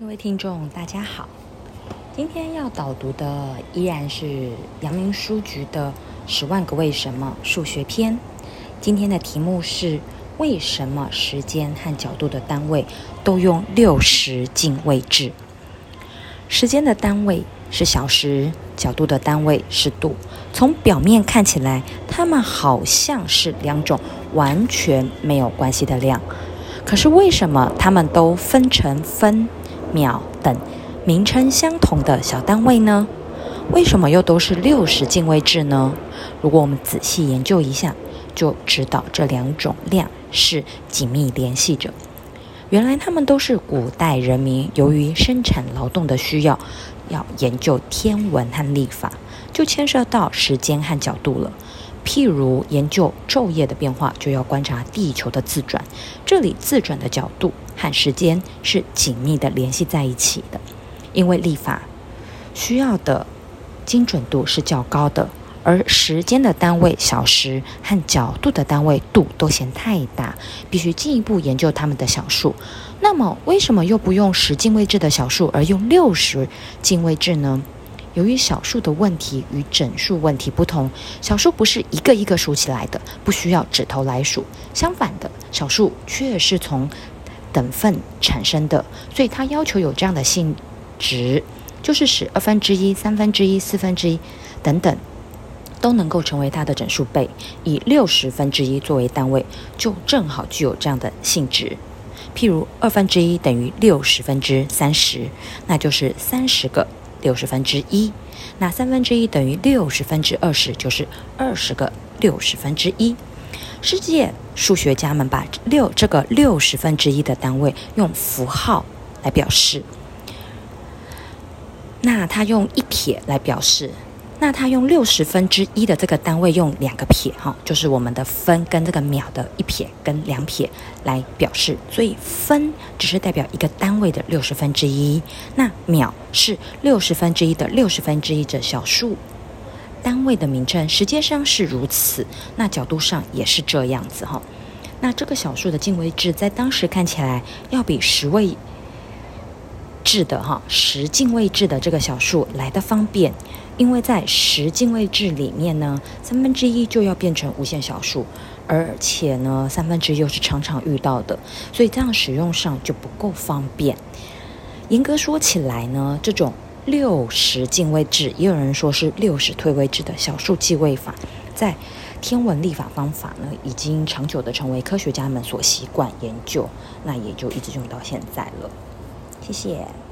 各位听众，大家好。今天要导读的依然是阳明书局的《十万个为什么》数学篇。今天的题目是：为什么时间和角度的单位都用六十进位制？时间的单位是小时，角度的单位是度。从表面看起来，它们好像是两种完全没有关系的量。可是为什么它们都分成分？秒等名称相同的小单位呢？为什么又都是六十进位制呢？如果我们仔细研究一下，就知道这两种量是紧密联系着。原来他们都是古代人民由于生产劳动的需要，要研究天文和历法，就牵涉到时间和角度了。譬如研究昼夜的变化，就要观察地球的自转。这里自转的角度和时间是紧密的联系在一起的，因为历法需要的精准度是较高的，而时间的单位小时和角度的单位度都嫌太大，必须进一步研究它们的小数。那么，为什么又不用十进位制的小数，而用六十进位制呢？由于小数的问题与整数问题不同，小数不是一个一个数起来的，不需要指头来数。相反的，小数却是从等份产生的，所以它要求有这样的性质，就是使二分之一、三分之一、四分之一等等都能够成为它的整数倍。以六十分之一作为单位，就正好具有这样的性质。譬如二分之一等于六十分之三十，那就是三十个。六十分之一，那三分之一等于六十分之二十，就是二十个六十分之一。世界数学家们把六这个六十分之一的单位用符号来表示，那他用一撇来表示。那它用六十分之一的这个单位用两个撇哈，就是我们的分跟这个秒的一撇跟两撇来表示，所以分只是代表一个单位的六十分之一，那秒是六十分之一的六十分之一的小数单位的名称，实际上是如此，那角度上也是这样子哈。那这个小数的进位制在当时看起来要比十位制的哈十进位制的这个小数来的方便。因为在十进位制里面呢，三分之一就要变成无限小数，而且呢，三分之一又是常常遇到的，所以这样使用上就不够方便。严格说起来呢，这种六十进位制，也有人说是六十退位制的小数计位法，在天文历法方法呢，已经长久的成为科学家们所习惯研究，那也就一直用到现在了。谢谢。